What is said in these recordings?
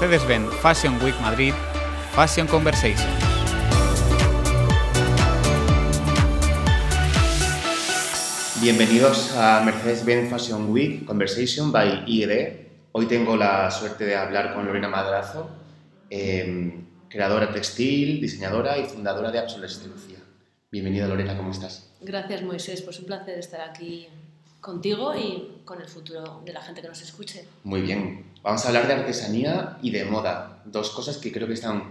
Mercedes-Benz Fashion Week Madrid, Fashion Conversation. Bienvenidos a Mercedes-Benz Fashion Week Conversation by IED. Hoy tengo la suerte de hablar con Lorena Madrazo, eh, creadora textil, diseñadora y fundadora de Absolescencia. Bienvenida Lorena, ¿cómo estás? Gracias Moisés, pues un placer estar aquí contigo y con el futuro de la gente que nos escuche. Muy bien, vamos a hablar de artesanía y de moda, dos cosas que creo que están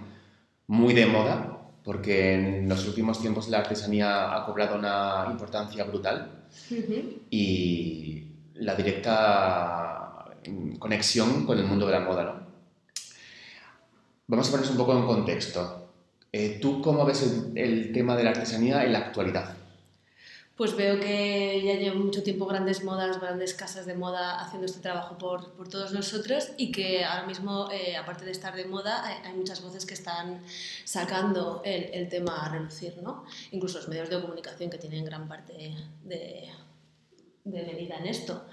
muy de moda porque en los últimos tiempos la artesanía ha cobrado una importancia brutal y la directa conexión con el mundo de la moda. ¿no? Vamos a ponernos un poco en contexto. Eh, ¿Tú cómo ves el, el tema de la artesanía en la actualidad? Pues veo que ya llevan mucho tiempo grandes modas, grandes casas de moda haciendo este trabajo por, por todos nosotros y que ahora mismo, eh, aparte de estar de moda, hay, muchas voces que están sacando el, el, tema a relucir, ¿no? Incluso los medios de comunicación que tienen gran parte de, de medida en esto.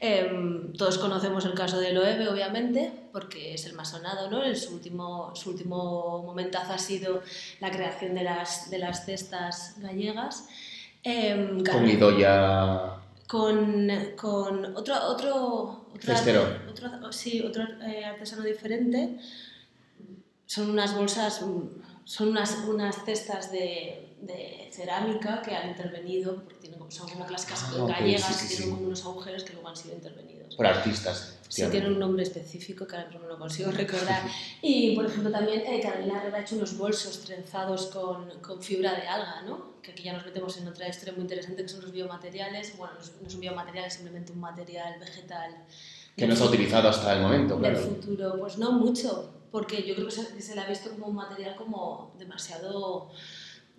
Eh, todos conocemos el caso de Loewe, obviamente, porque es el más sonado, ¿no? su, último, su último momentazo ha sido la creación de las, de las cestas gallegas. Eh, con Idoya. Con, con otro, otro, otro, otro, sí, otro eh, artesano diferente. Son unas bolsas, son unas, unas cestas de, de cerámica que han intervenido, porque tienen, son como casas ah, gallegas que tienen como unos agujeros que luego han sido intervenidos. Por artistas. Sí, tiene un nombre específico que ahora no lo consigo recordar. Y, por ejemplo, también eh, Carolina Herrera ha hecho unos bolsos trenzados con, con, fibra de alga, ¿no? Que aquí ya nos metemos en otra historia muy interesante que son los biomateriales. Bueno, no es un biomaterial, es simplemente un material vegetal. Que no se ha utilizado hasta el momento, claro. el futuro, pues no mucho, porque yo creo que se, se le ha visto como un material como demasiado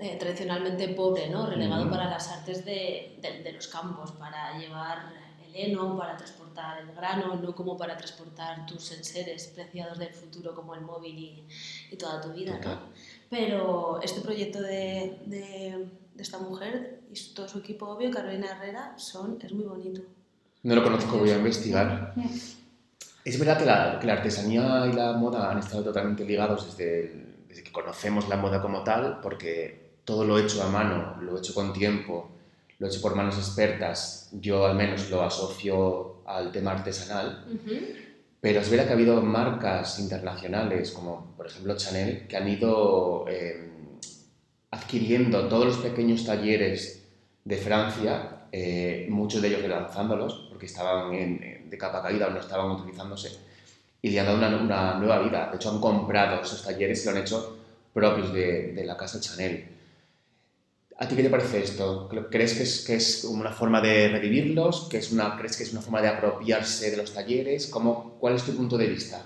eh, tradicionalmente pobre, ¿no? relegado para las artes de, de, de, los campos, para llevar el heno, para transportar el grano, no como para transportar tus enseres preciados del futuro como el móvil y, y toda tu vida. ¿no? Pero este proyecto de, de, esta mujer y todo su equipo, obvio, Carolina Herrera, son, es muy bonito. No lo conozco, voy a investigar. Es verdad que la, que la, artesanía y la moda han estado totalmente ligados desde, desde que conocemos la moda como tal, porque todo lo hecho a mano, lo hecho con tiempo, lo hecho por manos expertas, yo al menos lo asocio al tema artesanal. Pero es verdad que ha habido marcas internacionales, como por ejemplo Chanel, que han ido eh, adquiriendo todos los pequeños talleres de Francia, eh, muchos de ellos relanzándolos, porque estaban en, de capa caída o no estaban utilizándose, y le han dado una, una, nueva vida. De hecho, han comprado esos talleres y lo han hecho propios de, de la casa Chanel. ¿A ti qué te parece esto? ¿Crees que es, que es una forma de revivirlos? ¿Que es una, ¿Crees que es una forma de apropiarse de los talleres? ¿Cómo, ¿Cuál es tu punto de vista?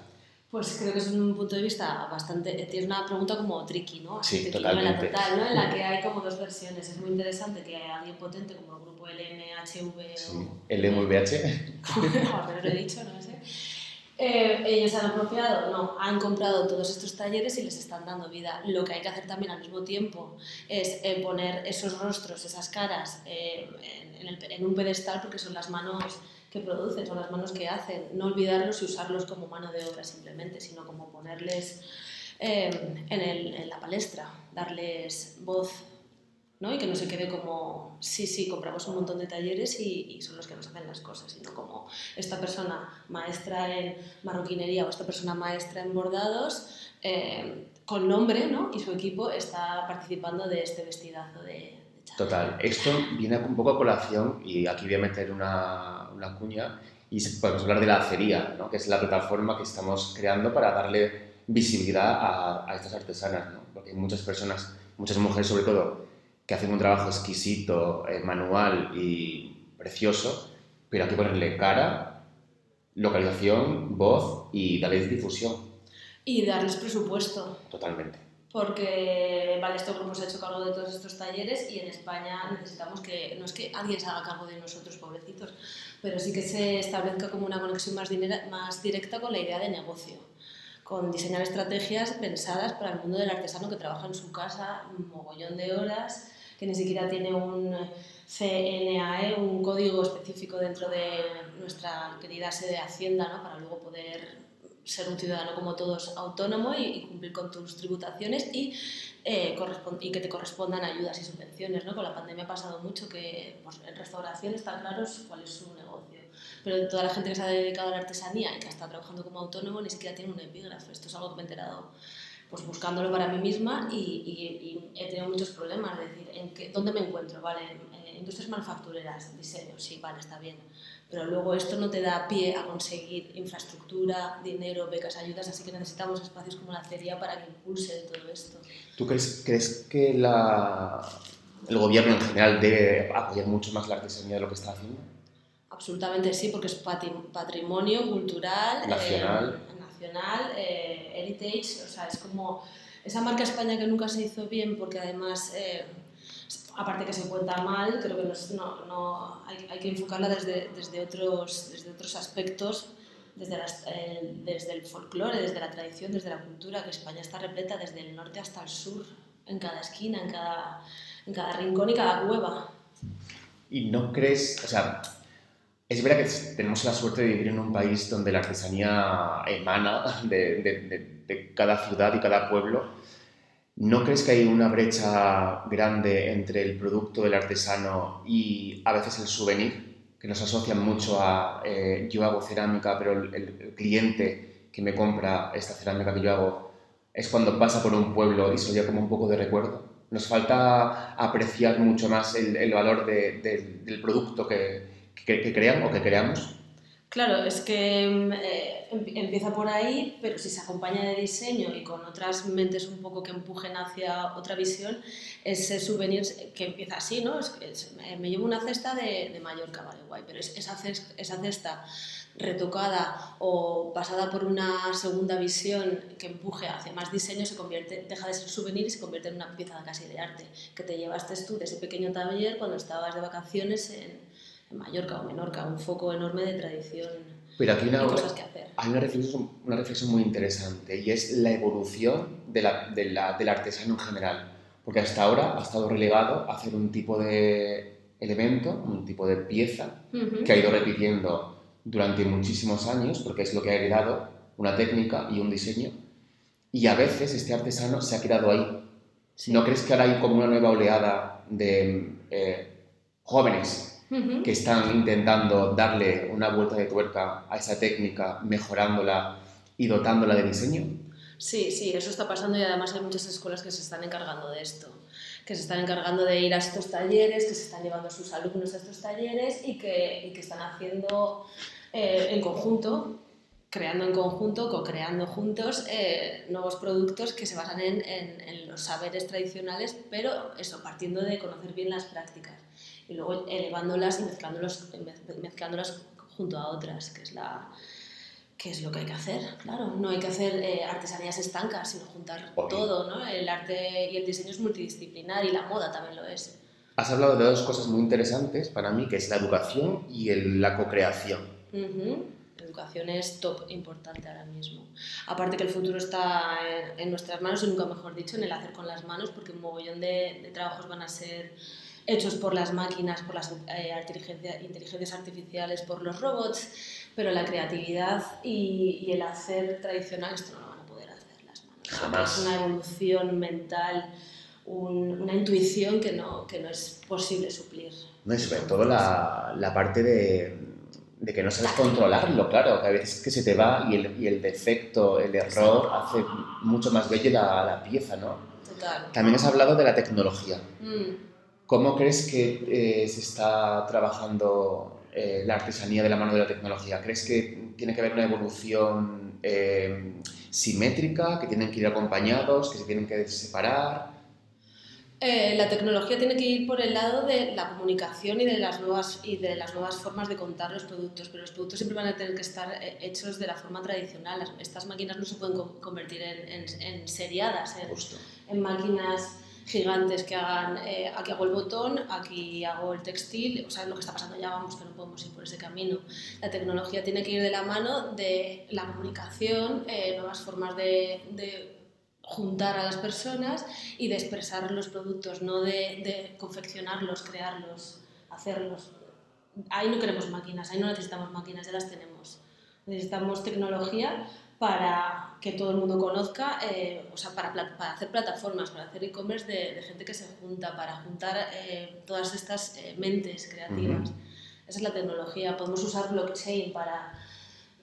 Pues creo que es un punto de vista bastante... Tienes una pregunta como tricky, ¿no? Sí, tricky, totalmente. Total, ¿no? En la que hay como dos versiones. Es muy interesante que alguien potente como el grupo LMHV sí. o... ¿LMVH? lo he dicho, no sé eh, ellos han apropiado, no, han comprado todos estos talleres y les están dando vida. Lo que hay que hacer también al mismo tiempo es eh, poner esos rostros, esas caras eh, en, el, en, un pedestal porque son las manos que producen, son las manos que hacen. No olvidarlos y usarlos como mano de obra simplemente, sino como ponerles en, el, en la palestra, darles voz, ¿no? y que no se quede como, sí, sí, compramos un montón de talleres y, son los que nos hacen las cosas, sino como esta persona maestra en marroquinería o esta persona maestra en bordados, eh, con nombre, ¿no? y su equipo está participando de este vestidazo de... Total, esto viene un poco a colación y aquí voy a meter una, una cuña y podemos hablar de la acería, ¿no? que es la plataforma que estamos creando para darle visibilidad a, a estas artesanas, ¿no? porque muchas personas, muchas mujeres sobre todo, que hacen un trabajo exquisito, eh, manual y precioso, pero hay que ponerle cara, localización, voz y darles difusión. Y darles presupuesto. Totalmente. Porque, vale, este grupo se ha hecho cargo de todos estos talleres y en España necesitamos que, no es que alguien se haga cargo de nosotros, pobrecitos, pero sí que se establezca como una conexión más, más directa con la idea de negocio con diseñar estrategias pensadas para el mundo del artesano que trabaja en su casa un mogollón de horas que ni siquiera tiene un CNAE, un código específico dentro de nuestra querida sede de Hacienda, ¿no? para luego poder ser un ciudadano como todos autónomo y, cumplir con tus tributaciones y, eh, y, que te correspondan ayudas y subvenciones. ¿no? Con la pandemia ha pasado mucho que pues, en restauración está claro cuál es su negocio, pero toda la gente que se ha dedicado a la artesanía y que está trabajando como autónomo ni siquiera tiene un epígrafo. Esto es algo que me he enterado pues buscándolo para mí misma y, y, he tenido muchos problemas, es decir, ¿en qué, ¿dónde me encuentro? Vale, en, industrias manufactureras, diseño, sí, vale, está bien, pero luego esto no te da pie a conseguir infraestructura, dinero, becas, ayudas, así que necesitamos espacios como la acería para que impulse todo esto. ¿Tú crees, crees que la, el gobierno en general debe apoyar mucho más la artesanía de lo que está haciendo? Absolutamente sí, porque es patrimonio cultural. Nacional. Eh, nacional, eh, heritage, o sea, es como esa marca España que nunca se hizo bien porque además, eh, aparte que se cuenta mal, creo que no, no, hay, hay, que enfocarla desde, desde, otros, desde otros aspectos, desde, eh, desde el folclore, desde la tradición, desde la cultura, que España está repleta desde el norte hasta el sur, en cada esquina, en cada, en cada rincón y cada cueva. ¿Y no crees, o sea, es verdad que tenemos la suerte de vivir en un país donde la artesanía emana de, cada ciudad y cada pueblo. ¿No crees que hay una brecha grande entre el producto del artesano y a veces el souvenir? Que nos asocian mucho a eh, yo hago cerámica, pero el, cliente que me compra esta cerámica que yo hago es cuando pasa por un pueblo y se oye como un poco de recuerdo. Nos falta apreciar mucho más el valor del producto que, que, crean o que creamos? Claro, es que mm, eh, empieza por ahí, pero si se acompaña de diseño y con otras mentes un poco que empujen hacia otra visión, ese souvenir que empieza así, ¿no? Es, me llevo una cesta de, de Mallorca, vale, guay, pero esa, cesta, retocada o pasada por una segunda visión que empuje hacia más diseño, se convierte, deja de ser souvenir y se convierte en una pieza casi de arte, que te llevaste tú de ese pequeño taller cuando estabas de vacaciones en Mallorca o Menorca, un foco enorme de tradición Pero aquí una, y cosas que hacer. Hay una reflexión, una reflexión muy interesante y es la evolución de la, de la, del artesano en general. Porque hasta ahora ha estado relegado a hacer un tipo de elemento, un tipo de pieza que ha ido repitiendo durante muchísimos años, porque es lo que ha heredado, una técnica y un diseño. Y a veces este artesano se ha quedado ahí. ¿No crees que ahora hay como una nueva oleada de eh, jóvenes que están intentando darle una vuelta de tuerca a esa técnica, mejorándola y dotándola de diseño? Sí, sí, eso está pasando y además hay muchas escuelas que se están encargando de esto, que se están encargando de ir a estos talleres, que se están llevando a sus alumnos a estos talleres y que, y que están haciendo eh, en conjunto, creando en conjunto, co-creando juntos eh, nuevos productos que se basan en, en, en los saberes tradicionales, pero eso, partiendo de conocer bien las prácticas y luego elevándolas y mezclándolas, mezclándolas junto a otras, que es, la, que es lo que hay que hacer. Claro, no hay que hacer eh, artesanías estancas, sino juntar todo. ¿no? El arte y el diseño es multidisciplinar y la moda también lo es. Has hablado de dos cosas muy interesantes para mí, que es la educación y el, la co-creación. La educación es top importante ahora mismo. Aparte que el futuro está en, nuestras manos, y nunca mejor dicho, en el hacer con las manos, porque un mogollón de, de trabajos van a ser hechos por las máquinas, por las eh, inteligencias artificiales, por los robots, pero la creatividad y, el hacer tradicional esto no lo van a poder hacer las manos. Jamás. Es una evolución mental, una intuición que no, que no es posible suplir. No, y sobre todo la, la parte de, de, que no sabes controlarlo, claro, que a veces que se te va y el, y el defecto, el error hace mucho más bella la, la pieza, ¿no? Total. También has hablado de la tecnología. Mm. ¿Cómo crees que eh, se está trabajando eh, la artesanía de la mano de la tecnología? ¿Crees que tiene que haber una evolución eh, simétrica, que tienen que ir acompañados, que se tienen que separar? la tecnología tiene que ir por el lado de la comunicación y de, las nuevas, y de las nuevas formas de contar los productos, pero los productos siempre van a tener que estar hechos de la forma tradicional. Estas máquinas no se pueden convertir en, en, en seriadas, en, en máquinas gigantes que hagan, eh, aquí hago el botón, aquí hago el textil, o sea, lo que está pasando ya, vamos, que no podemos ir por ese camino. La tecnología tiene que ir de la mano de la comunicación, eh, nuevas formas de, de, juntar a las personas y de expresar los productos, no de, de confeccionarlos, crearlos, hacerlos. Ahí no queremos máquinas, ahí no necesitamos máquinas, ya las tenemos. Necesitamos tecnología para que todo el mundo conozca, eh, o sea, para, para, hacer plataformas, para hacer e-commerce de, gente que se junta, para juntar eh, todas estas eh, mentes creativas. Esa es la tecnología. Podemos usar blockchain para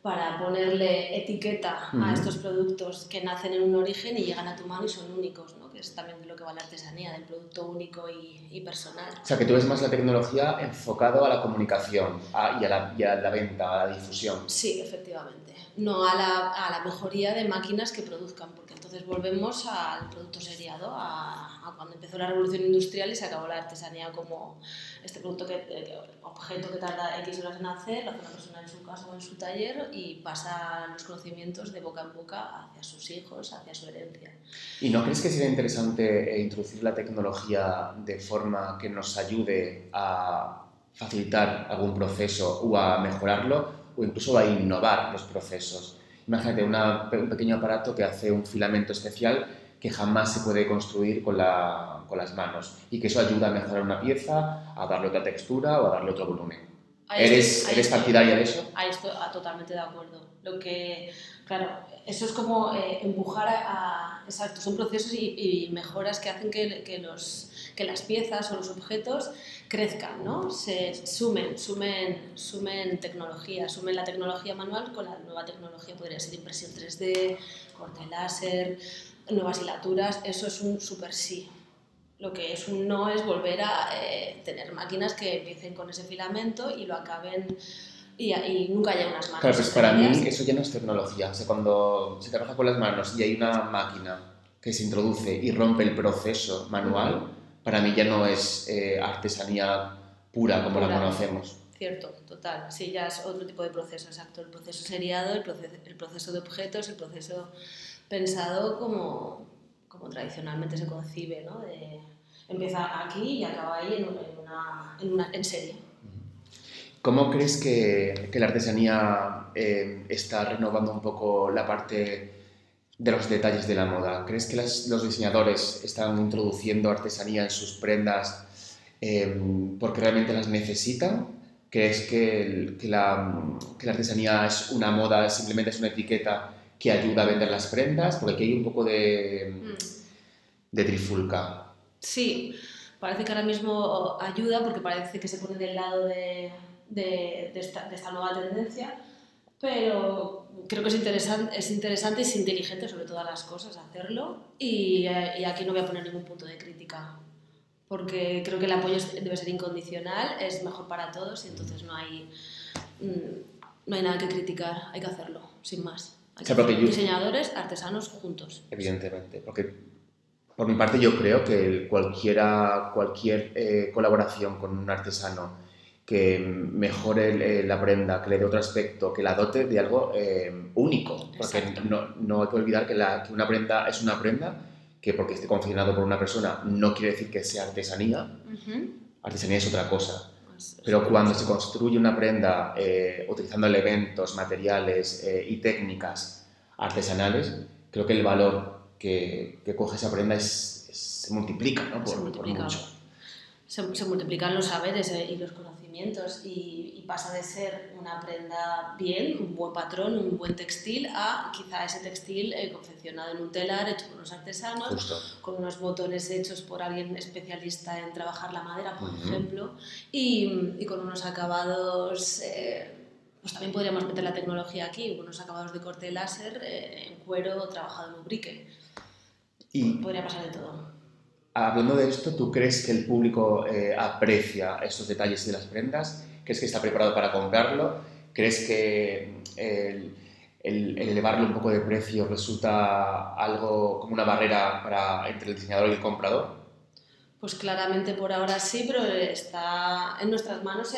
para ponerle etiqueta a estos productos que nacen en un origen y llegan a tu mano y son únicos, ¿no? Es también de lo que va la artesanía, del producto único y, y personal. O sea, que tú ves más la tecnología enfocado a la comunicación y, a la, y, a la, venta, a la difusión. Sí, efectivamente. No a la, a la mejoría de máquinas que produzcan, porque entonces volvemos al producto seriado, a cuando empezó la revolución industrial y se acabó la artesanía como este producto que, eh, objeto que tarda X horas en hacer, lo hace una persona en su casa o en su taller y pasa los conocimientos de boca en boca hacia sus hijos, hacia su herencia. ¿Y no crees que sería interesante eh, introducir la tecnología de forma que nos ayude a facilitar algún proceso o a mejorarlo o incluso a innovar los procesos? Imagínate una, un pequeño aparato que hace un filamento especial que jamás se puede construir con, la, con, las manos y que eso ayuda a mejorar una pieza, a darle otra textura o a darle otro volumen. ¿Eres, ¿eres partidaria de eso? Ahí estoy totalmente de acuerdo. Lo que, claro, eso es como eh, empujar a, Exacto, son procesos y, mejoras que hacen que, que, los, que las piezas o los objetos crezcan, ¿no? Se sumen, sumen, sumen tecnología, sumen la tecnología manual con la nueva tecnología, podría ser impresión 3D, corte láser, nuevas hilaturas, eso es un super sí. Lo que es un no es volver a eh, tener máquinas que empiecen con ese filamento y lo acaben y, y nunca haya unas manos. Claro, pues para mí eso ya no es tecnología. O sea, cuando se trabaja con las manos y hay una máquina que se introduce y rompe el proceso manual, para mí ya no es eh, artesanía pura como la conocemos. Cierto, total. Sí, ya es otro tipo de proceso, exacto. El proceso seriado, el proceso, el proceso de objetos, el proceso pensado como, como tradicionalmente se concibe, ¿no? De, empieza aquí y acaba ahí en, una, en, una, en serie. ¿Cómo crees que, que la artesanía eh, está renovando un poco la parte de los detalles de la moda? ¿Crees que las, los diseñadores están introduciendo artesanía en sus prendas eh, porque realmente las necesitan? ¿Crees que, que, la, que, la, artesanía es una moda, simplemente es una etiqueta que ayuda a vender las prendas? Porque aquí hay un poco de, mm. de trifulca. Sí, parece que ahora mismo ayuda porque parece que se pone del lado de, de, de, esta, de esta, nueva tendencia, pero creo que es interesante, es interesante y es inteligente sobre todas las cosas hacerlo y, eh, y aquí no voy a poner ningún punto de crítica porque creo que el apoyo debe ser incondicional, es mejor para todos y entonces no hay, mm, no hay nada que criticar, hay que hacerlo, sin más diseñadores, artesanos juntos. Evidentemente, porque por mi parte yo creo que cualquiera, cualquier eh, colaboración con un artesano que mejore eh, la prenda, que le dé otro aspecto, que la dote de algo eh, único. Porque no, no, hay que olvidar que, la, que, una prenda es una prenda, que porque esté confeccionado por una persona no quiere decir que sea artesanía. Artesanía es otra cosa. Pero cuando se construye una prenda eh, utilizando elementos, materiales eh, y técnicas artesanales, creo que el valor que, que coge esa prenda es, se multiplica, ¿no? Por, se multiplica. Por mucho. Se, se, multiplican los saberes eh, y los conocimientos y, y, pasa de ser una prenda bien, un buen patrón, un buen textil, a quizá ese textil eh, confeccionado en un telar, hecho por unos artesanos, Justo. con unos botones hechos por alguien especialista en trabajar la madera, por uh -huh. ejemplo, y, y, con unos acabados... Eh, pues también podríamos meter la tecnología aquí, unos acabados de corte láser eh, en cuero trabajado en lubrique. Y podría pasar de todo. Hablando de esto, ¿tú crees que el público eh, aprecia estos detalles de las prendas? ¿Crees que está preparado para comprarlo? ¿Crees que el, el, el, elevarle un poco de precio resulta algo como una barrera para, entre el diseñador y el comprador? Pues claramente por ahora sí, pero está en nuestras manos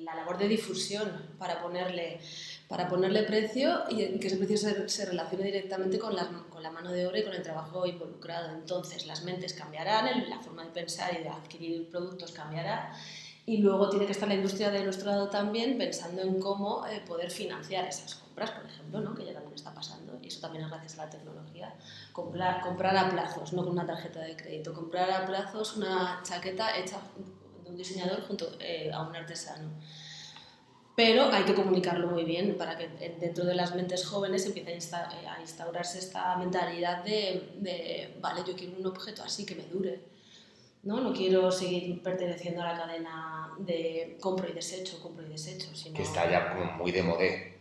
la labor de difusión para ponerle, para ponerle precio y que ese precio se, se relacione directamente con la, con la, mano de obra y con el trabajo involucrado. Entonces las mentes cambiarán, la forma de pensar y de adquirir productos cambiará y luego tiene que estar la industria de nuestro lado también pensando en cómo eh, poder financiar esas compras, por ejemplo, ¿no? que ya también está pasando, y eso también es gracias a la tecnología. Comprar, comprar a plazos, no con una tarjeta de crédito, comprar a plazos una chaqueta hecha de un diseñador junto eh, a un artesano. Pero hay que comunicarlo muy bien para que dentro de las mentes jóvenes empiece a instaurarse esta mentalidad de, de, vale, yo quiero un objeto así que me dure. ¿no? no quiero seguir perteneciendo a la cadena de compro y desecho, compro y desecho. Sino... Que está ya como muy de modé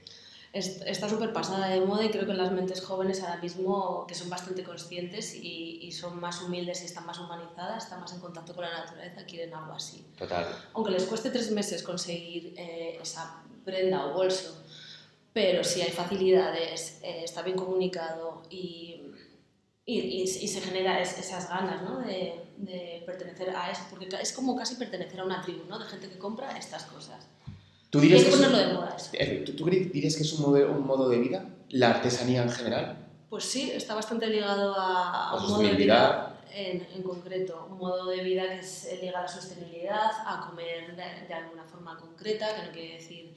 está súper pasada de moda y creo que las mentes jóvenes ahora mismo, que son bastante conscientes y, y, son más humildes y están más humanizadas, están más en contacto con la naturaleza, quieren algo así. Total. Aunque les cueste tres meses conseguir eh, esa prenda o bolso, pero si hay facilidades, eh, está bien comunicado y, y, y se generan esas ganas ¿no? de, de, pertenecer a eso, porque es como casi pertenecer a una tribu, ¿no? de gente que compra estas cosas. ¿Tú dirías, que es, de moda eh, ¿tú, dirías que es un modo, un modo de vida, la artesanía en general? Pues sí, está bastante ligado a, un modo de vida en, en, concreto, un modo de vida que es ligado a la sostenibilidad, a comer de, alguna forma concreta, que no quiere decir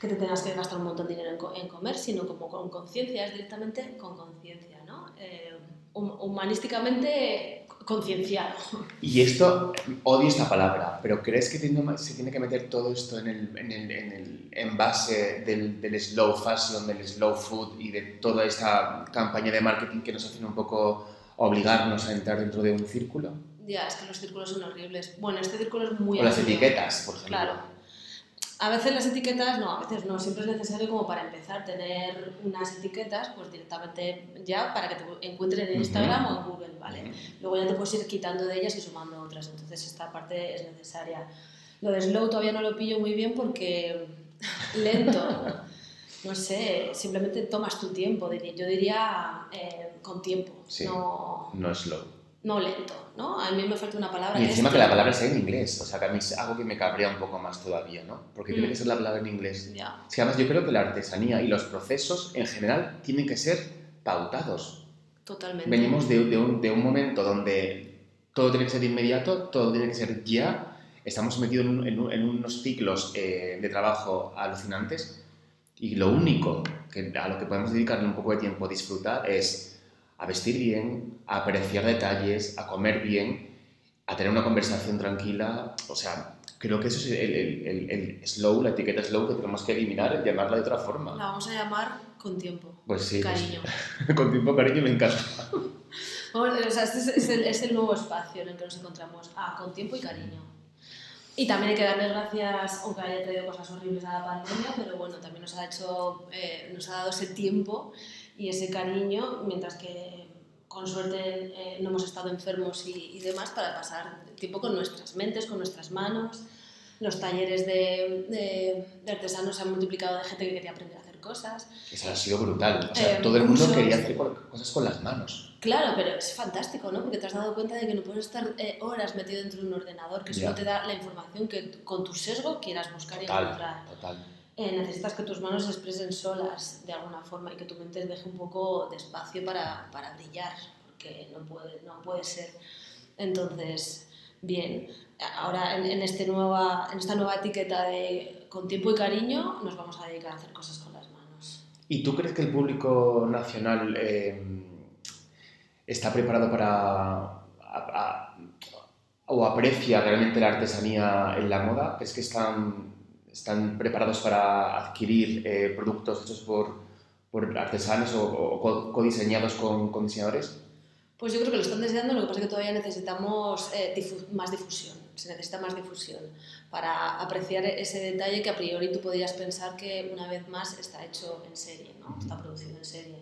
que te tengas que gastar un montón de dinero en, comer, sino como con conciencia, es directamente con conciencia, ¿no? Eh, humanísticamente concienciado. Y esto, odio esta palabra, pero ¿crees que se tiene que meter todo esto en el, en el, en el envase del, del, slow fashion, del slow food y de toda esta campaña de marketing que nos hacen un poco obligarnos a entrar dentro de un círculo? Ya, es que los círculos son horribles. Bueno, este círculo es muy... O las etiquetas, por ejemplo. Claro a veces las etiquetas, no, a veces no, siempre es necesario como para empezar tener unas etiquetas, pues directamente ya para que te encuentren en Instagram o en Google, ¿vale? Luego ya te puedes ir quitando de ellas y sumando otras, entonces esta parte es necesaria. Lo de slow todavía no lo pillo muy bien porque lento, no sé, simplemente tomas tu tiempo, yo diría eh, con tiempo, no, no slow no lento, ¿no? A mí me falta una palabra. Y encima que, la palabra sea en inglés, o sea, que a mí es algo que me cabrea un poco más todavía, ¿no? Porque tiene mm. que ser la palabra en inglés. Ya. Sí, además yo creo que la artesanía y los procesos en general tienen que ser pautados. Totalmente. Venimos de, de, un, de un, momento donde todo tiene que ser inmediato, todo tiene que ser ya. Estamos metidos en, en, unos ciclos eh, de trabajo alucinantes y lo único que, a lo que podemos dedicarle un poco de tiempo a disfrutar es a vestir bien, a apreciar detalles, a comer bien, a tener una conversación tranquila. O sea, creo que eso es el, el, el, slow, la etiqueta slow que tenemos que eliminar, llamarla de otra forma. La vamos a llamar con tiempo. Pues sí. Pues cariño. con tiempo, cariño, me encanta. o sea, este es, es, el, nuevo espacio en el que nos encontramos. Ah, con tiempo y cariño. Y también hay que darle gracias, aunque haya traído cosas horribles a la pandemia, pero bueno, también nos ha, hecho, eh, nos ha dado ese tiempo y ese cariño, mientras que con suerte eh, no hemos estado enfermos y, y, demás, para pasar tiempo con nuestras mentes, con nuestras manos. Los talleres de, de, de artesanos se han multiplicado de gente que quería aprender a hacer cosas. Eso ha sido brutal. O sea, eh, todo el mundo quería hacer cosas con las manos. Claro, pero es fantástico, ¿no? Porque te has dado cuenta de que no puedes estar eh, horas metido dentro de un ordenador que solo te da la información que con tu sesgo quieras buscar y encontrar. Total. Eh, necesitas que tus manos se expresen solas de alguna forma y que tu mente deje un poco de espacio para, para brillar, porque no puede, no puede ser. Entonces, bien, ahora en, este nueva, en esta nueva etiqueta de con tiempo y cariño nos vamos a dedicar a hacer cosas con las manos. ¿Y tú crees que el público nacional eh, está preparado para... o aprecia realmente la artesanía en la moda? ¿Es que están están preparados para adquirir eh, productos hechos por, por artesanos o, o codiseñados con, con, diseñadores? Pues yo creo que lo están deseando, lo que pasa es que todavía necesitamos eh, difu más difusión, se necesita más difusión para apreciar ese detalle que a priori tú podrías pensar que una vez más está hecho en serie, ¿no? está producido en serie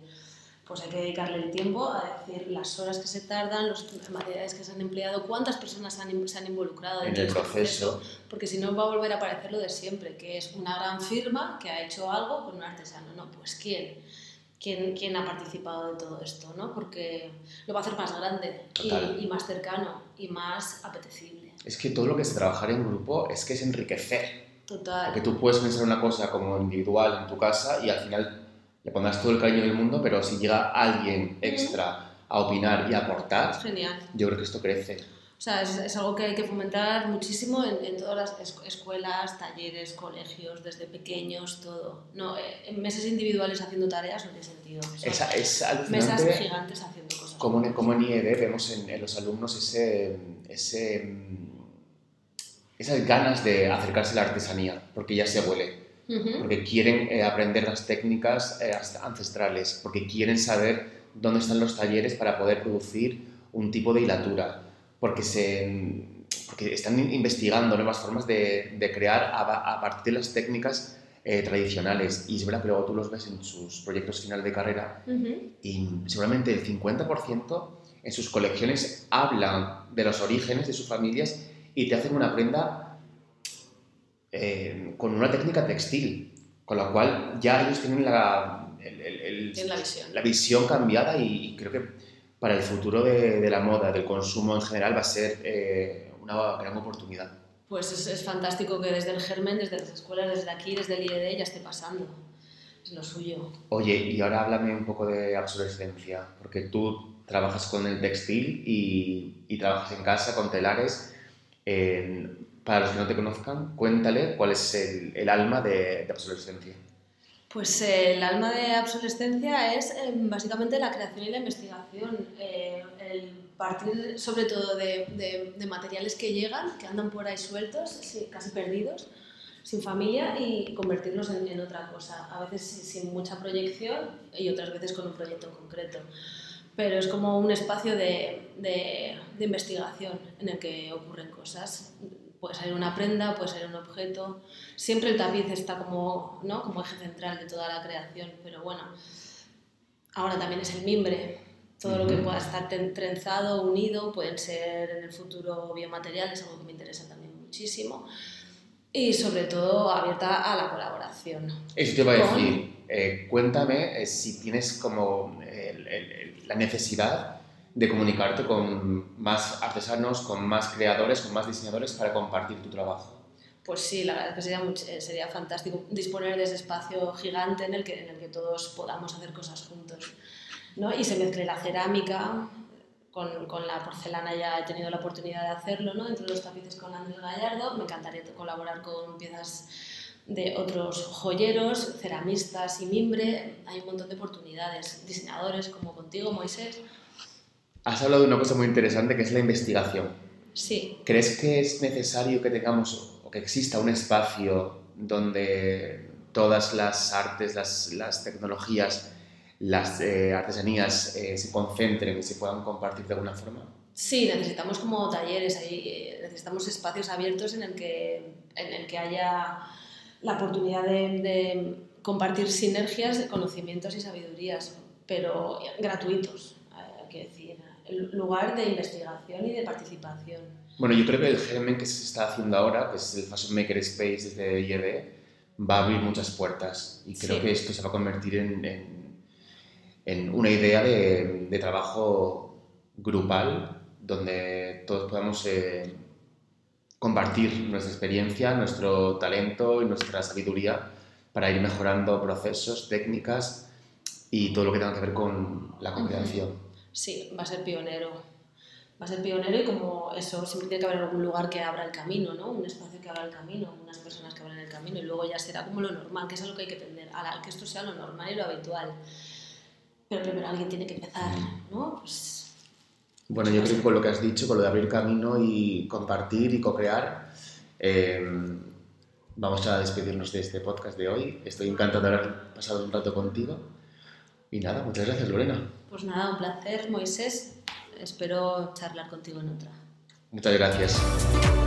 pues hay que dedicarle el tiempo a decir las horas que se tardan, los materiales que se han empleado, cuántas personas han, se han involucrado en el proceso. porque si no va a volver a aparecer lo de siempre, que es una gran firma que ha hecho algo con un artesano. No, pues ¿quién? ¿Quién, quién ha participado de todo esto? ¿no? Porque lo va a hacer más grande y, y, más cercano y más apetecible. Es que todo lo que es trabajar en grupo es que es enriquecer. Total. Porque tú puedes pensar una cosa como individual en tu casa y al final le pondrás todo el cariño del mundo, pero si llega alguien extra a opinar y a aportar, Genial. yo creo que esto crece. O sea, es, es algo que hay que fomentar muchísimo en, en todas las escuelas, talleres, colegios, desde pequeños, todo. No, eh, en meses individuales haciendo tareas no tiene sentido. Es, es mesas gigantes haciendo cosas. Como en, como en IED vemos en, en los alumnos ese, ese, esas ganas de acercarse a la artesanía, porque ya se huele porque quieren eh, aprender las técnicas eh, ancestrales, porque quieren saber dónde están los talleres para poder producir un tipo de hilatura, porque, se, porque están investigando nuevas formas de, de crear a, a, partir de las técnicas eh, tradicionales. Y es verdad que luego tú los ves en sus proyectos final de carrera y seguramente el 50% en sus colecciones hablan de los orígenes de sus familias y te hacen una prenda eh, con una técnica textil, con la cual ya ellos tienen la, la, visión. la visión cambiada y, creo que para el futuro de, la moda, del consumo en general, va a ser eh, una gran oportunidad. Pues es, es, fantástico que desde el germen, desde las escuelas, desde aquí, desde el IED, ya esté pasando. Es lo suyo. Oye, y ahora háblame un poco de obsolescencia, porque tú trabajas con el textil y, y trabajas en casa con telares. Eh, para los que no te conozcan, cuéntale cuál es el, alma de, de, obsolescencia. Pues eh, el alma de obsolescencia es eh, básicamente la creación y la investigación, eh, el partir sobre todo de, materiales que llegan, que andan por ahí sueltos, casi perdidos, sin familia y convertirlos en, otra cosa, a veces sin mucha proyección y otras veces con un proyecto en concreto. Pero es como un espacio de, investigación en el que ocurren cosas puede ser una prenda, puede ser un objeto. Siempre el tapiz está como, ¿no? como eje central de toda la creación, pero bueno, ahora también es el mimbre. Todo lo que pueda estar trenzado, unido, pueden ser en el futuro biomateriales, algo que me interesa también muchísimo. Y sobre todo abierta a la colaboración. Eso te iba a decir. Eh, cuéntame eh, si tienes como el, el, la necesidad de comunicarte con más artesanos, con más creadores, con más diseñadores para compartir tu trabajo. Pues sí, la verdad es que sería, eh, sería fantástico disponer de ese espacio gigante en el que, en el que todos podamos hacer cosas juntos. ¿no? Y se mezcle la cerámica con, con, la porcelana, ya he tenido la oportunidad de hacerlo, ¿no? dentro de los tapices con Andrés Gallardo. Me encantaría colaborar con piezas de otros joyeros, ceramistas y mimbre. Hay un montón de oportunidades. Diseñadores como contigo, Moisés. Has hablado de una cosa muy interesante que es la investigación. Sí. ¿Crees que es necesario que tengamos o que exista un espacio donde todas las artes, las, las tecnologías, las eh, artesanías eh, se concentren y se puedan compartir de alguna forma? Sí, necesitamos como talleres, ahí, eh, necesitamos espacios abiertos en el que, en el que haya la oportunidad de, de compartir sinergias conocimientos y sabidurías, pero gratuitos, hay que decir lugar de investigación y de participación. Bueno, yo creo que el germen que se está haciendo ahora, que es el Fashion Maker Space desde IED, va a abrir muchas puertas y creo sí. que esto se va a convertir en, en, en una idea de, de, trabajo grupal donde todos podamos eh, compartir nuestra experiencia, nuestro talento y nuestra sabiduría para ir mejorando procesos, técnicas y todo lo que tenga que ver con la co-creación. Uh -huh sí, va a ser pionero. Va a ser pionero y como eso, siempre tiene que haber algún lugar que abra el camino, ¿no? Un espacio que abra el camino, unas personas que abran el camino y luego ya será como lo normal, que es lo que hay que tender, a que esto sea lo normal y lo habitual. Pero primero alguien tiene que empezar, ¿no? Pues, bueno, yo creo que con lo que has dicho, con lo de abrir camino y compartir y co-crear, eh, vamos a despedirnos de este podcast de hoy. Estoy encantado de haber pasado un rato contigo. Y nada, muchas gracias, Lorena. Pues nada, un placer, Moisés. Espero charlar contigo en otra. Muchas gracias.